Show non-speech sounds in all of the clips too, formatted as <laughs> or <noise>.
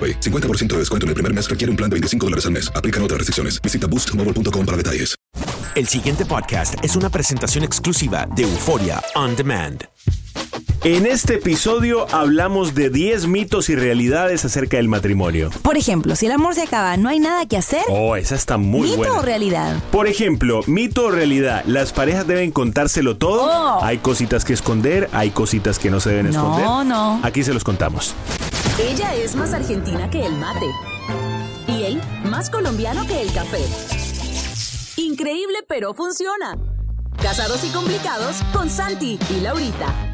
AroPay. 50% de descuento en el primer mes requiere un plan de 25 dólares al mes. Aplican otras restricciones. Visita boostmobile.com para detalles. El siguiente podcast es una presentación exclusiva de Euforia On Demand. En este episodio hablamos de 10 mitos y realidades acerca del matrimonio. Por ejemplo, si el amor se acaba, ¿no hay nada que hacer? Oh, esa está muy ¿Mito buena. o realidad? Por ejemplo, mito o realidad, las parejas deben contárselo todo. Oh. Hay cositas que esconder, hay cositas que no se deben No, esconder. no. Aquí se los contamos. Ella es más argentina que el mate. Y él más colombiano que el café. Increíble, pero funciona. Casados y complicados con Santi y Laurita.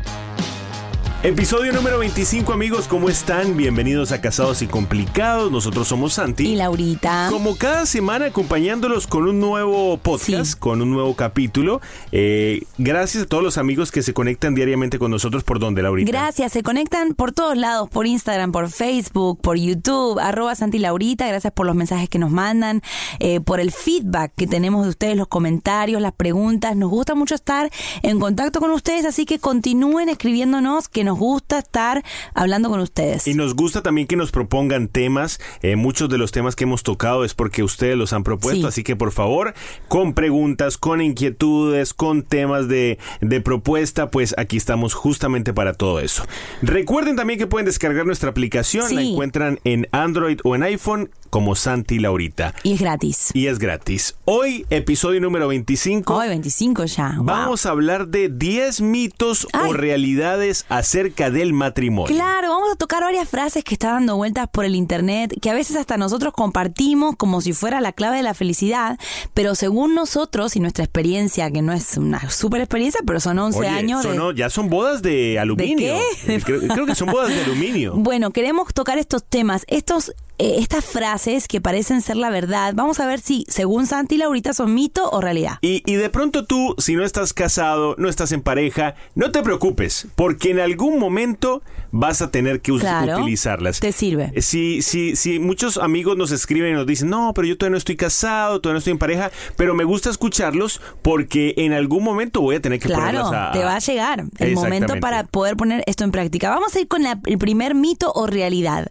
Episodio número 25, amigos, ¿cómo están? Bienvenidos a Casados y Complicados. Nosotros somos Santi. Y Laurita. Como cada semana acompañándolos con un nuevo podcast, Sí. con un nuevo capítulo. Eh, gracias a todos los amigos que se conectan diariamente con nosotros. ¿Por dónde, Laurita? Gracias, se conectan por todos lados, por Instagram, por Facebook, por YouTube, arroba Santi Laurita, gracias por los mensajes que nos mandan, eh, por el feedback que tenemos de ustedes, los comentarios, las preguntas, nos gusta mucho estar en contacto con ustedes, así que continúen escribiéndonos, que nos gusta estar hablando con ustedes. Y nos gusta también que nos propongan temas. Eh, muchos de los temas que hemos tocado es porque ustedes los han propuesto. Sí. Así que por favor, con preguntas, con inquietudes, con temas de, de propuesta, pues aquí estamos justamente para todo eso. Recuerden también que pueden descargar nuestra aplicación. La encuentran en Android o en iPhone como Santi Laurita. Y es gratis. Y es gratis. Hoy, episodio número 25. Hoy 25 ya. wow. Vamos a hablar de 10 mitos o realidades acerca del matrimonio. Claro, vamos a tocar varias frases que están dando vueltas por el internet, que a veces hasta nosotros compartimos como si fuera la clave de la felicidad, pero según nosotros y nuestra experiencia, que no es una super experiencia, pero son 11 Oye, años de... no, ya son bodas de aluminio. qué? Eh, Creo, creo que son bodas de aluminio. <laughs> Bueno, queremos tocar estos temas, estos, eh, estas frases que parecen ser la verdad. Vamos a ver si, según Santi y Laurita, son mito o realidad. Y, y de pronto tú, si no estás casado, no estás en pareja, no te preocupes, porque en algún momento vas a tener que Claro, utilizarlas. te sirve. Eh, Si, si, si muchos amigos nos escriben y nos dicen, no, pero yo todavía no estoy casado, todavía no estoy en pareja, pero me gusta escucharlos porque en algún momento voy a tener que Claro, ponerlas a... te va a llegar el momento para poder poner esto en práctica. Vamos a ir con la- el primer mito o realidad.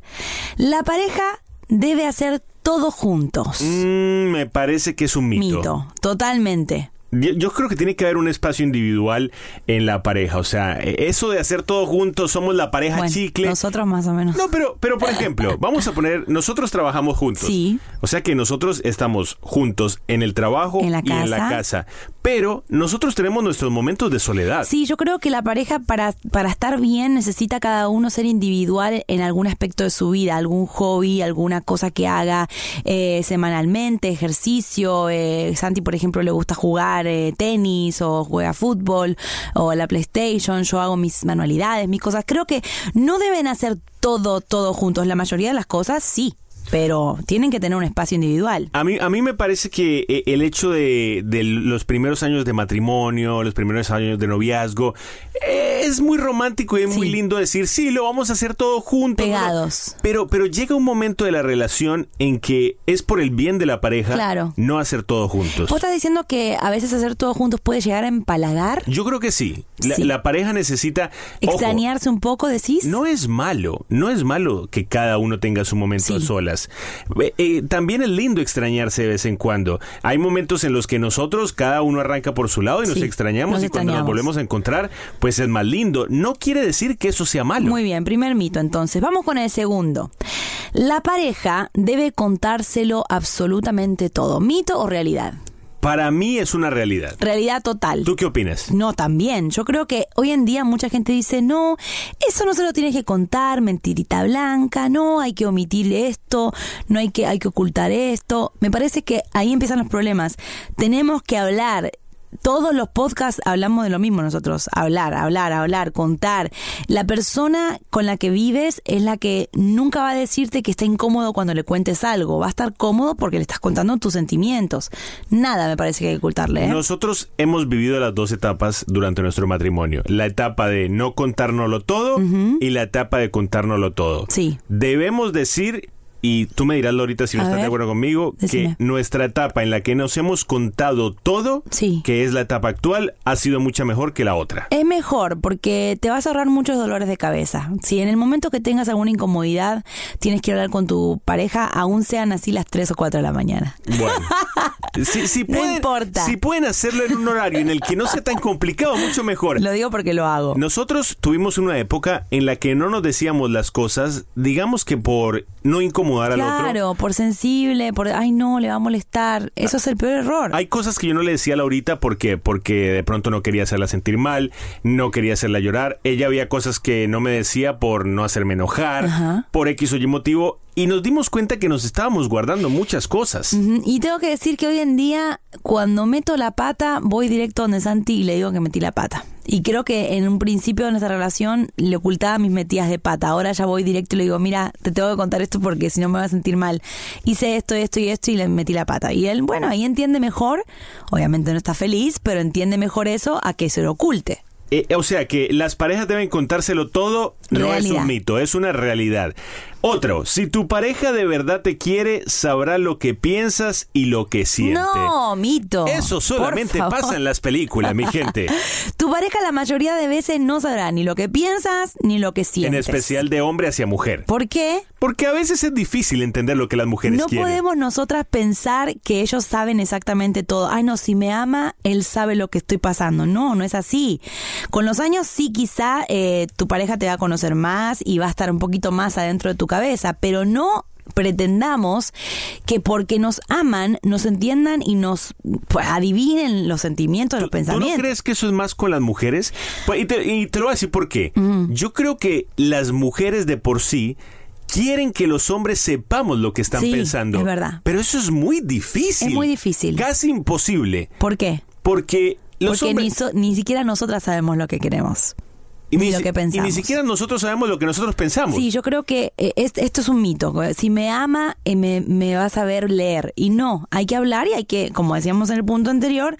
La pareja debe hacer todo juntos. Mm, me parece que es un mito. Mito, totalmente. Yo, creo que tiene que haber un espacio individual en la pareja. O sea, eh, eso de hacer todo juntos, somos la pareja Bueno, chicle. nosotros más o menos. No, pero, pero por ejemplo, <laughs> vamos a poner, nosotros trabajamos juntos. Sí. O sea que nosotros estamos juntos en el trabajo En la y en la casa. casa. Pero nosotros tenemos nuestros momentos de soledad. Sí, yo creo que la pareja para, para estar bien necesita cada uno ser individual en algún aspecto de su vida, algún hobby, alguna cosa que haga eh, semanalmente, ejercicio. eh, Santi, por ejemplo, le gusta jugar eh, tenis o juega fútbol o la PlayStation. Yo hago mis manualidades, mis cosas. Creo que no deben hacer todo, todo juntos. La mayoría de las cosas sí. Pero tienen que tener un espacio individual. A mí, a mí me parece que eh, el hecho de, de los primeros años de matrimonio, los primeros años de noviazgo, eh, es muy romántico y es muy Sí. lindo decir, sí, lo vamos a hacer todo juntos. ¿no? Pegados. Pero, pero llega un momento de la relación en que es por el bien de la pareja Claro. no hacer todo juntos. ¿Vos estás diciendo que a veces hacer todo juntos puede llegar a empalagar? Yo creo que sí. La, Sí. la pareja necesita... ojo, ¿Extrañarse un poco, decís? No es malo, no es malo que cada uno tenga su momento a Sí. Eh, eh, también es lindo extrañarse de vez en cuando. Hay momentos en los que nosotros, cada uno arranca por su lado y nos extrañamos nos y cuando nos volvemos a encontrar, pues es más lindo. No quiere decir que eso sea malo. Muy bien, primer mito entonces. Vamos con el segundo. La pareja debe contárselo absolutamente todo. ¿Mito o realidad? Para mí es una realidad. Realidad total. ¿Tú qué opinas? No, también. Yo creo que hoy en día mucha gente dice, no, eso no se lo tienes que contar, mentirita blanca, no, hay que omitir esto, no hay que, hay que ocultar esto. Me parece que ahí empiezan los problemas. Tenemos que hablar. Todos los podcasts hablamos de lo mismo nosotros, hablar, hablar, hablar, contar. La persona con la que vives es la que nunca va a decirte que está incómodo cuando le cuentes algo, va a estar cómodo porque le estás contando tus sentimientos. Nada me parece que hay que ocultarle. ¿eh? Nosotros hemos vivido las dos etapas durante nuestro matrimonio. La etapa de no contárnoslo todo y la etapa de contárnoslo todo. Sí. Debemos decir, y tú me dirás, Lorita, si no A estás de acuerdo conmigo, decime. que nuestra etapa en la que nos hemos contado todo, Sí. que es la etapa actual, ha sido mucha mejor que la otra. Es mejor porque te vas a ahorrar muchos dolores de cabeza. Si en el momento que tengas alguna incomodidad tienes que hablar con tu pareja, aún sean así las 3 o 4 de la mañana. Bueno, <laughs> si, si No pueden, importa. si pueden hacerlo en un horario en el que no sea tan complicado, mucho mejor. Lo digo porque lo hago. Nosotros tuvimos una época en la que no nos decíamos las cosas, digamos que por no incomodar al otro. Claro, por sensible, por ay no, le va a molestar. Eso es el peor error. Hay cosas que yo no le decía a Laurita porque, porque de pronto no quería hacerla sentir mal, no quería hacerla llorar. Ella había cosas que no me decía por no hacerme enojar, Ajá. por X o Y motivo. Y nos dimos cuenta que nos estábamos guardando muchas cosas. Y tengo que decir que hoy en día, cuando meto la pata, voy directo donde Santi y le digo que metí la pata. Y creo que en un principio de nuestra relación le ocultaba mis metidas de pata. Ahora ya voy directo y le digo, mira, te tengo que contar esto porque si no me voy a sentir mal. Hice esto, esto y esto y le metí la pata. Y él, bueno, ahí entiende mejor. Obviamente no está feliz, pero entiende mejor eso a que se lo oculte. Eh, o sea que las parejas deben contárselo todo, no es un mito, es una realidad. Otro, si tu pareja de verdad te quiere, sabrá lo que piensas y lo que siente. No, mito. Eso solamente pasa en las películas, mi gente. <laughs> Tu pareja la mayoría de veces no sabrá ni lo que piensas ni lo que sientes. En especial de hombre hacia mujer. ¿Por qué? Porque a veces es difícil entender lo que las mujeres No quieren. podemos nosotras pensar que ellos saben exactamente todo. Ay, no, si me ama, él sabe lo que estoy pasando. No, no es así. Con los años sí quizá eh, tu pareja te va a conocer más y va a estar un poquito más adentro de tu cabeza, pero no pretendamos que porque nos aman nos entiendan y nos pues, adivinen los sentimientos, los ¿Tú no pensamientos. crees que eso es más con las mujeres? Pues, Y te, y te lo voy a decir por qué. Yo creo que las mujeres de por sí quieren que los hombres sepamos lo que están Sí, pensando. es verdad. Pero eso es muy difícil. Es muy difícil. Casi imposible. ¿Por qué? Porque los Porque hombres... ni, so- ni siquiera nosotras sabemos lo que queremos. Y ni lo que Y pensamos. ni siquiera nosotros sabemos lo que nosotros pensamos. Sí, yo creo que eh, es- esto es un mito. Si me ama, eh, me, me va a saber leer. Y no, hay que hablar y hay que, como decíamos en el punto anterior,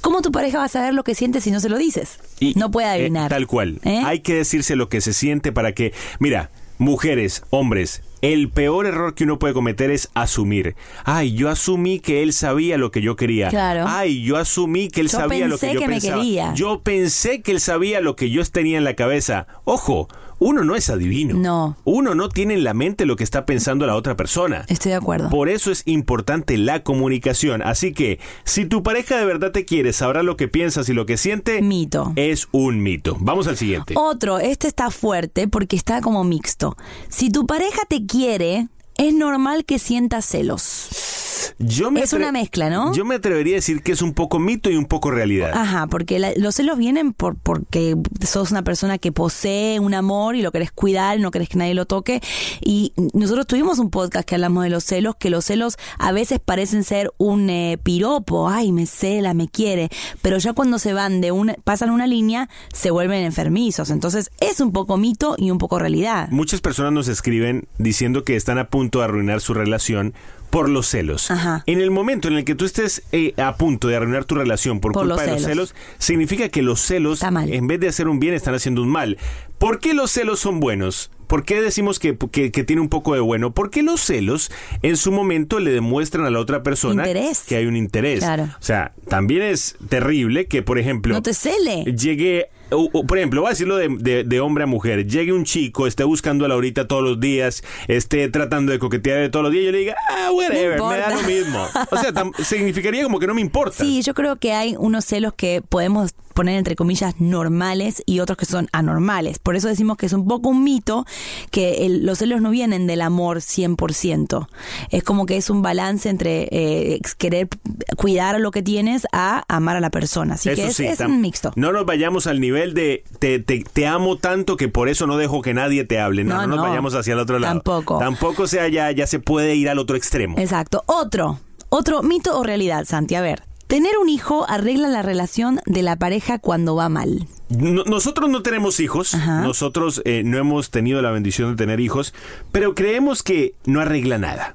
¿cómo tu pareja va a saber lo que siente si no se lo dices? Y- no puede eh, adivinar. tal cual. Hay que decirse lo que se siente para que... Mira, mujeres, hombres, el peor error que uno puede cometer es asumir. Ay, yo asumí que él sabía lo que yo quería. Claro. Ay, yo asumí que él Yo sabía lo que yo que me pensaba. quería. Yo pensé que él sabía lo que yo tenía en la cabeza. Ojo, uno no es adivino. No. Uno no tiene en la mente lo que está pensando la otra persona. Estoy de acuerdo. Por eso es importante la comunicación. Así que, si tu pareja de verdad te quiere, sabrá lo que piensas y lo que siente. Mito. Es un mito. Vamos al siguiente. Otro, este está fuerte porque está como mixto. Si tu pareja te quiere, es normal que sientas celos. Yo me Es una mezcla, ¿no? Yo me atrevería a decir que es un poco mito y un poco realidad. Ajá, porque la- los celos vienen por porque sos una persona que posee un amor y lo querés cuidar, no querés que nadie lo toque. Y nosotros tuvimos un podcast que hablamos de los celos, que los celos a veces parecen ser un eh, piropo, ay, me cela, me quiere, pero ya cuando se van de una, pasan una línea, se vuelven enfermizos. Entonces es un poco mito y un poco realidad. Muchas personas nos escriben diciendo que están a punto de arruinar su relación por los celos. Ajá. En el momento en el que tú estés eh, a punto de arruinar tu relación por, Por culpa los de los celos. significa que los celos, en vez de hacer un bien, están haciendo un mal. ¿Por qué los celos son buenos? ¿Por qué decimos que, que, que tiene un poco de bueno? Porque los celos en su momento le demuestran a la otra persona Interés. que hay un interés. Claro. O sea, también es terrible que, por ejemplo, No te cele. llegue, o- o, por ejemplo, voy a decirlo de, de- de hombre a mujer, llegue un chico, esté buscando a Laurita todos los días, esté tratando de coquetear todos los días, y yo le diga, ah, whatever, me da lo mismo. O sea, tam- <laughs> significaría como que no me importa. Sí, yo creo que hay unos celos que podemos poner entre comillas normales y otros que son anormales. Por eso decimos que es un poco un mito que el- los celos no vienen del amor 100%. Es como que es un balance entre eh, querer cuidar lo que tienes a amar a la persona. Así que Eso es, sí, es un mixto. No nos vayamos al nivel de te, te, te amo tanto que por eso no dejo que nadie te hable. No, No, no, nos no. vayamos hacia el otro lado. Tampoco. Tampoco sea ya, ya se puede ir al otro extremo. Exacto. Otro, otro mito o realidad, Santi. A ver, tener un hijo arregla la relación de la pareja cuando va mal. No- nosotros no tenemos hijos, Ajá. nosotros eh, no hemos tenido la bendición de tener hijos, pero creemos que no arregla nada.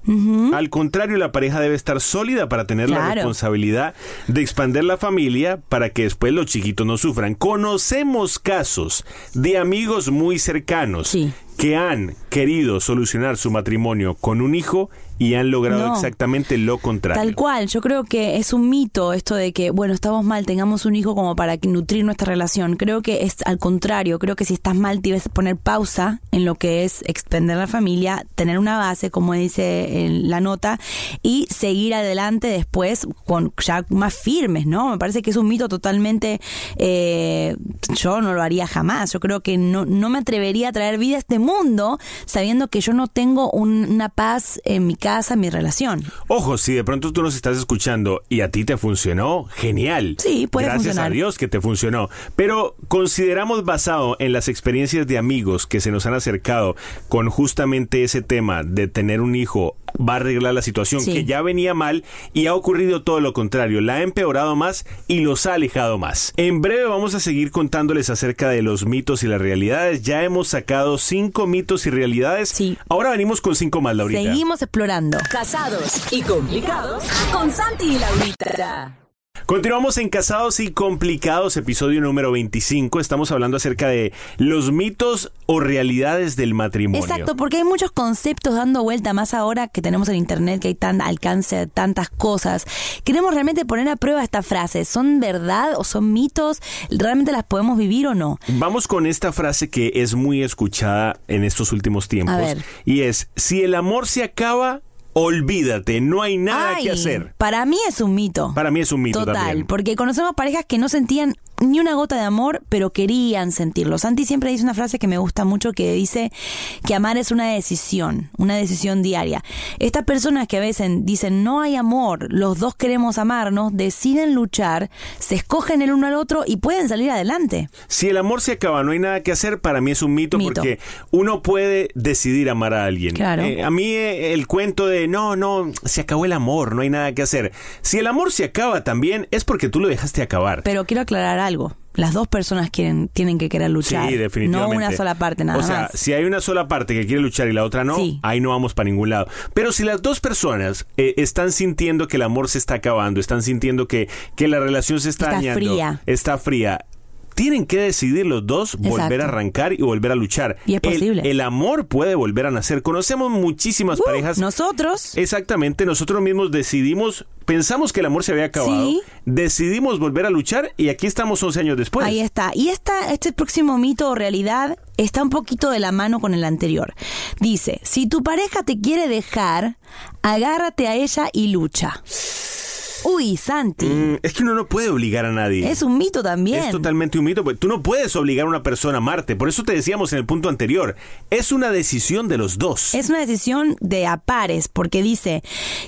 Al contrario, la pareja debe estar sólida para tener la responsabilidad de expandir la familia para que después los chiquitos no sufran. Conocemos casos de amigos muy cercanos Sí. que han querido solucionar su matrimonio con un hijo y han logrado No. exactamente lo contrario. Tal cual, yo creo que es un mito esto de que, bueno, estamos mal, tengamos un hijo como para nutrir nuestra relación. Creo que es al contrario, creo que si estás mal debes poner pausa en lo que es extender la familia, tener una base, como dice en la nota, y seguir adelante después con ya más firmes, ¿no? Me parece que es un mito totalmente, eh, yo no lo haría jamás, yo creo que no, no me atrevería a traer vida a este mundo sabiendo que yo no tengo un- una paz en mi casa, en mi relación. Ojo, si de pronto tú nos estás escuchando y a ti te funcionó, genial. Sí, puede Gracias funcionar. a Dios que te funcionó. Pero consideramos basado en las experiencias de amigos que se nos han acercado con justamente ese tema de tener un hijo va a arreglar la situación Sí. que ya venía mal y ha ocurrido todo lo contrario, la ha empeorado más y los ha alejado más. En breve vamos a seguir contándoles acerca de los mitos y las realidades. Ya hemos sacado cinco mitos y realidades. Sí. Ahora venimos con cinco más, Laurita. Seguimos explorando. Casados y complicados con Santi y Laurita. Continuamos en Casados y Complicados, episodio número 25. Estamos hablando acerca de los mitos o realidades del matrimonio. Exacto, porque hay muchos conceptos dando vuelta más ahora que tenemos en internet, que hay tan alcance de tantas cosas. Queremos realmente poner a prueba esta frase. ¿Son verdad o son mitos? ¿Realmente las podemos vivir o no? Vamos con esta frase que es muy escuchada en estos últimos tiempos. A ver. Y es, si el amor se acaba, olvídate, no hay nada Ay, que hacer. Para mí es un mito. Para mí es un mito Total, también. porque conocemos parejas que no sentían ni una gota de amor, pero querían sentirlo. Santi siempre dice una frase que me gusta mucho que dice que amar es una decisión, una decisión diaria. Estas personas que a veces dicen no hay amor, los dos queremos amarnos, deciden luchar, se escogen el uno al otro y pueden salir adelante. Si el amor se acaba, no hay nada que hacer, para mí es un mito, Mito. porque uno puede decidir amar a alguien. Claro. Eh, a mí eh, el cuento de no, no, se acabó el amor, no hay nada que hacer. Si el amor se acaba también, es porque tú lo dejaste acabar. Pero quiero aclarar algo. Las dos personas quieren, tienen que querer luchar. Sí, definitivamente. No una sola parte nada O sea, más. si hay una sola parte que quiere luchar y la otra no, Sí. ahí no vamos para ningún lado. Pero si las dos personas eh, están sintiendo que el amor se está acabando, están sintiendo que, que la relación se está, Está dañando, fría. está fría, tienen que decidir los dos volver a arrancar y volver a luchar. Y es El- posible. El, amor puede volver a nacer. Conocemos muchísimas Uh, parejas. Nosotros. Exactamente, nosotros mismos decidimos, pensamos que el amor se había acabado, Sí. decidimos volver a luchar y aquí estamos 11 años después. Ahí está. Y esta, este próximo mito o realidad está un poquito de la mano con el anterior. Dice, si tu pareja te quiere dejar, agárrate a ella y lucha. Uy, Santi. Mm, es que uno no puede obligar a nadie. Es un mito también. Es totalmente un mito. porque Tú no puedes obligar a una persona a amarte. Por eso te decíamos en el punto anterior. Es una decisión de los dos. Es una decisión de a pares, porque dice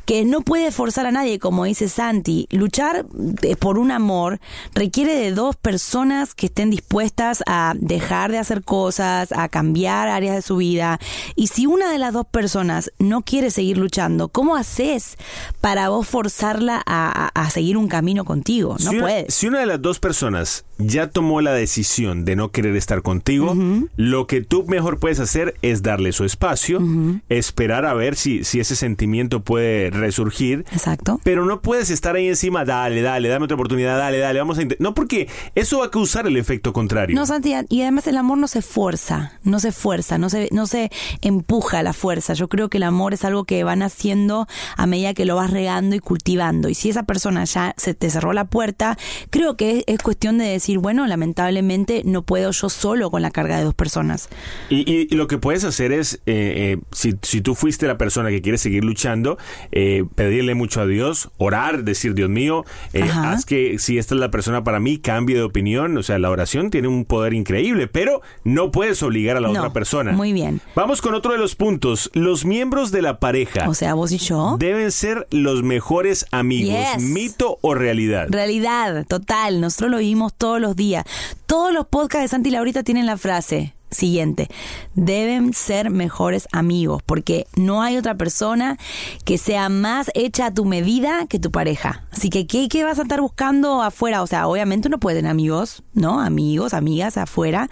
que no puede forzar a nadie, como dice Santi. Luchar de- por un amor requiere de dos personas que estén dispuestas a dejar de hacer cosas, a cambiar áreas de su vida. Y si una de las dos personas no quiere seguir luchando, ¿cómo haces para vos forzarla a, a- a seguir un camino contigo? No si, una, puedes. si una de las dos personas ya tomó la decisión de no querer estar contigo, lo que tú mejor puedes hacer es darle su espacio, esperar a ver si, si ese sentimiento puede resurgir. Exacto. Pero no puedes estar ahí encima, dale, dale, dame otra oportunidad, dale, dale, vamos a intentar. No, porque eso va a causar el efecto contrario. No, Santi, y además el amor no se fuerza, no se fuerza, no se, no se empuja a la fuerza. Yo creo que el amor es algo que van haciendo a medida que lo vas regando y cultivando. Y si esa persona ya se te cerró la puerta, creo que es, es cuestión de decir, bueno, lamentablemente no puedo yo solo con la carga de dos personas. Y, y- y lo que puedes hacer es, eh, eh, si, si tú fuiste la persona que quiere seguir luchando, eh, pedirle mucho a Dios, orar, decir, Dios mío, haz que si esta es la persona para mí, cambie de opinión. O sea, la oración tiene un poder increíble, pero no puedes obligar a la No, otra persona. muy bien. Vamos con otro de los puntos. Los miembros de la pareja O sea, vos y yo. deben ser los mejores amigos. Yes. ¿Mito o realidad? Realidad, total. Nosotros lo vivimos todos los días. Todos los podcasts de Santi Laurita tienen la frase siguiente. Deben ser mejores amigos porque no hay otra persona que sea más hecha a tu medida que tu pareja. Así que, ¿qué, qué vas a estar buscando afuera? O sea, obviamente uno puede tener amigos, ¿no? Amigos, amigas afuera.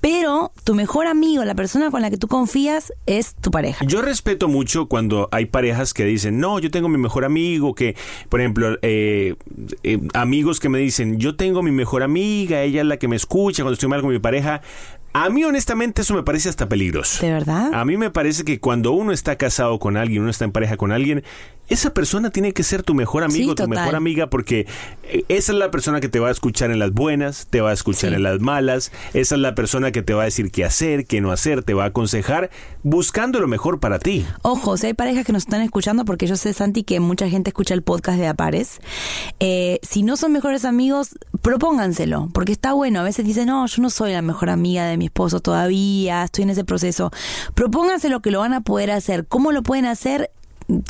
Pero tu mejor amigo, la persona con la que tú confías, es tu pareja. Yo respeto mucho cuando hay parejas que dicen, no, yo tengo mi mejor amigo, que, por ejemplo, eh, eh, amigos que me dicen, yo tengo mi mejor amiga, ella es la que me escucha cuando estoy mal con mi pareja. A mí honestamente eso me parece hasta peligroso. ¿De verdad? A mí me parece que cuando uno está casado con alguien, uno está en pareja con alguien, esa persona tiene que ser tu mejor amigo, Sí, tu mejor amiga, porque eh, esa es la persona que te va a escuchar en las buenas, te va a escuchar Sí. en las malas, esa es la persona que te va a decir qué hacer, qué no hacer, te va a aconsejar, buscando lo mejor para ti. Ojo, si hay parejas que nos están escuchando, porque yo sé, Santi, que mucha gente escucha el podcast de Apares. eh, si no son mejores amigos, propónganselo, porque está bueno. A veces dicen, no, yo no soy la mejor amiga de mi esposo todavía, estoy en ese proceso. Propónganse lo que lo van a poder hacer. ¿Cómo lo pueden hacer?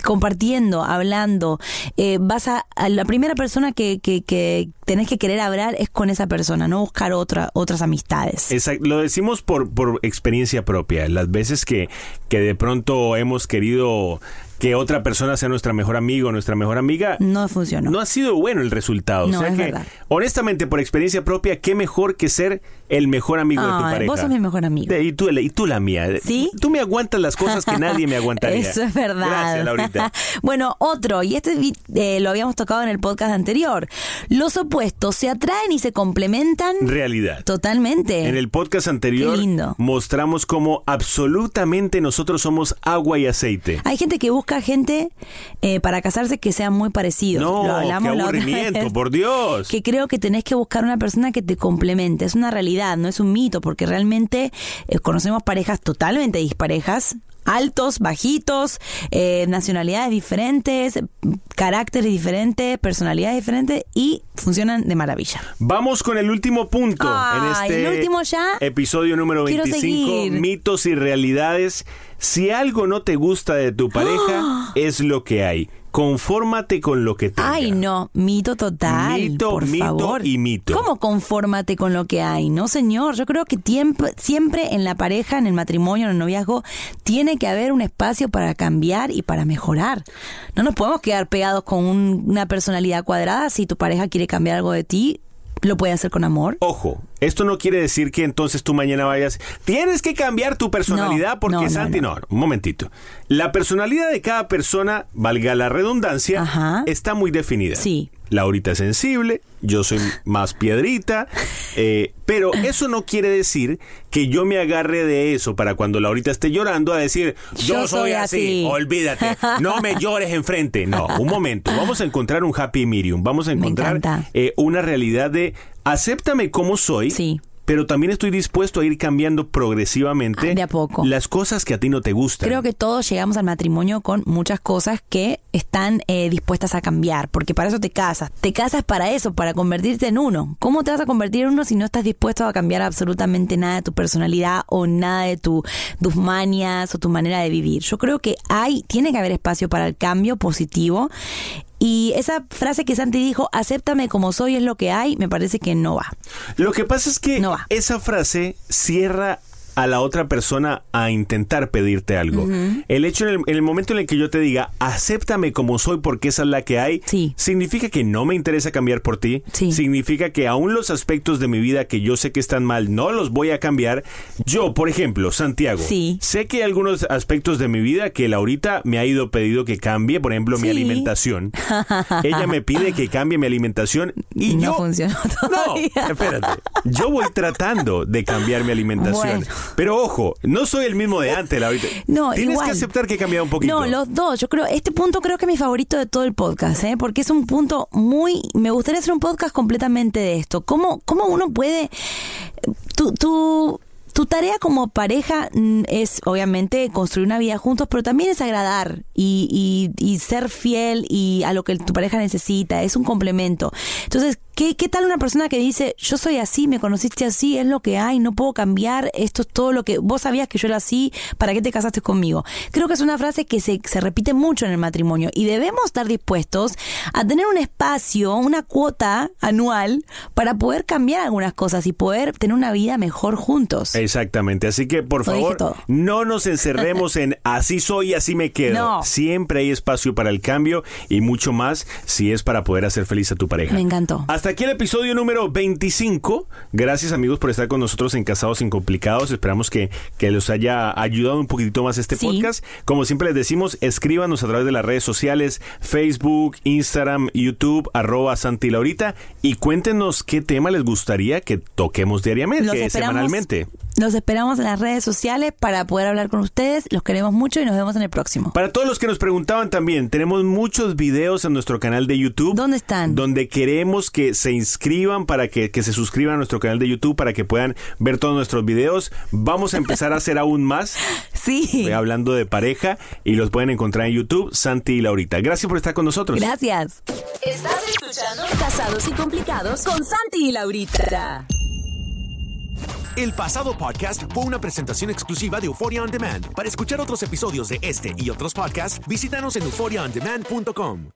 compartiendo, hablando, eh, vas a, a la primera persona que, que, que tenés que querer hablar es con esa persona, no buscar otra, otras amistades. Exacto, lo decimos por, por experiencia propia. Las veces que, que de pronto hemos querido que otra persona sea nuestra mejor amigo o nuestra mejor amiga, No funcionó. no ha sido bueno el resultado. No, o sea es que, verdad. honestamente, por experiencia propia, qué mejor que ser el mejor amigo de tu pareja. vos sos mi mejor amigo. De- y, tú, y tú la mía. ¿Sí? Tú me aguantas las cosas que nadie me aguantaría. <laughs> Eso es verdad. Gracias, Laurita. <laughs> bueno, otro, y este eh, lo habíamos tocado en el podcast anterior. Los opuestos se atraen y se complementan Realidad. totalmente. En el podcast anterior Qué lindo. mostramos cómo absolutamente nosotros somos agua y aceite. Hay gente que busca gente eh, para casarse que sean muy parecidos. No, Lo hablamos qué aburrimiento, vez. por Dios. Que creo que tenés que buscar una persona que te complemente. Es una realidad, no es un mito, porque realmente eh, conocemos parejas totalmente disparejas. Altos, bajitos, eh, nacionalidades diferentes, caracteres diferentes, personalidades diferentes y funcionan de maravilla. Vamos con el último punto Ay, en este ¿el último ya? episodio número Quiero 25, seguir. mitos y realidades. Si algo no te gusta de tu pareja, <gasps> es lo que hay. Confórmate con lo que tenga. Ay, no, mito total. Mito, por mito favor. y mito. ¿Cómo confórmate con lo que hay? No, señor. Yo creo que tiemp- siempre en la pareja, en el matrimonio, en el noviazgo, tiene que haber un espacio para cambiar y para mejorar. No nos podemos quedar pegados con un- una personalidad cuadrada. Si tu pareja quiere cambiar algo de ti, lo puede hacer con amor. Ojo, esto no quiere decir que entonces tú mañana vayas. Tienes que cambiar tu personalidad No, porque no, Santi. no. No, un momentito. La personalidad de cada persona, valga la redundancia, Ajá. está muy definida. Sí. Laurita es sensible, yo soy más piedrita, eh, pero eso no quiere decir que yo me agarre de eso para cuando Laurita esté llorando a decir, yo, Yo soy así, así". olvídate, no me <laughs> llores enfrente. No, un momento, vamos a encontrar un happy medium, vamos a encontrar eh, una realidad de acéptame como soy. Sí. Pero también estoy dispuesto a ir cambiando progresivamente Ah, de a poco. las cosas que a ti no te gustan. Creo que todos llegamos al matrimonio con muchas cosas que están eh, dispuestas a cambiar, porque para eso te casas. Te casas para eso, para convertirte en uno. ¿Cómo te vas a convertir en uno si no estás dispuesto a cambiar absolutamente nada de tu personalidad o nada de tu, tus manias o tu manera de vivir? Yo creo que hay, tiene que haber espacio para el cambio positivo. Y esa frase que Santi dijo, acéptame como soy es lo que hay, me parece que no va. Lo que pasa es que No va. esa frase cierra a la otra persona a intentar pedirte algo. El hecho en el, en el momento en el que yo te diga, acéptame como soy porque esa es la que hay, Sí. significa que no me interesa cambiar por ti. Sí. Significa que aún los aspectos de mi vida que yo sé que están mal, no los voy a cambiar. Yo, por ejemplo, Santiago, Sí. sé que hay algunos aspectos de mi vida que Laurita me ha ido pedido que cambie, por ejemplo, mi alimentación. <laughs> Ella me pide que cambie mi alimentación y No yo funcionó no, todavía. espérate. Yo voy tratando de cambiar mi alimentación. Bueno. Pero ojo, no soy el mismo de antes, Laurita. <laughs> No, Tienes igual. que aceptar que he cambiado un poquito. No, los dos. Yo creo, este punto creo que es mi favorito de todo el podcast, ¿eh? porque es un punto muy. Me gustaría hacer un podcast completamente de esto. ¿Cómo, cómo uno puede. Tu, tu, tu tarea como pareja mm, es, obviamente, construir una vida juntos, pero también es agradar y, y, y ser fiel y a lo que tu pareja necesita. Es un complemento. Entonces, ¿Qué, ¿Qué tal una persona que dice, yo soy así, me conociste así, es lo que hay, no puedo cambiar, esto es todo lo que vos sabías que yo era así, ¿para qué te casaste conmigo? Creo que es una frase que se, se repite mucho en el matrimonio y debemos estar dispuestos a tener un espacio, una cuota anual para poder cambiar algunas cosas y poder tener una vida mejor juntos. Exactamente, así que por Lo favor, no nos encerremos en <laughs> así soy así me quedo. No. Siempre hay espacio para el cambio y mucho más si es para poder hacer feliz a tu pareja. Me encantó. Hasta aquí el episodio número 25. Gracias amigos por estar con nosotros en Casados sin Complicados. Esperamos que, que los haya ayudado un poquitito más este Sí. podcast. Como siempre les decimos, escríbanos a través de las redes sociales, Facebook, Instagram, YouTube, arroba Santi Laurita y cuéntenos qué tema les gustaría que toquemos diariamente, semanalmente. los esperamos en las redes sociales para poder hablar con ustedes. Los queremos mucho y nos vemos en el próximo. Para todos los que nos preguntaban también, tenemos muchos videos en nuestro canal de YouTube. ¿Dónde están? Donde queremos que se inscriban para que, que se suscriban a nuestro canal de YouTube para que puedan ver todos nuestros videos. Vamos a empezar a hacer aún más, <laughs> Sí. eh, hablando de pareja, y los pueden encontrar en YouTube, Santi y Laurita. Gracias por estar con nosotros. Gracias. Estás escuchando Casados y Complicados con Santi y Laurita. El pasado podcast fue una presentación exclusiva de Euphoria On Demand. Para escuchar otros episodios de este y otros podcasts, visítanos en euphoriaondemand.com.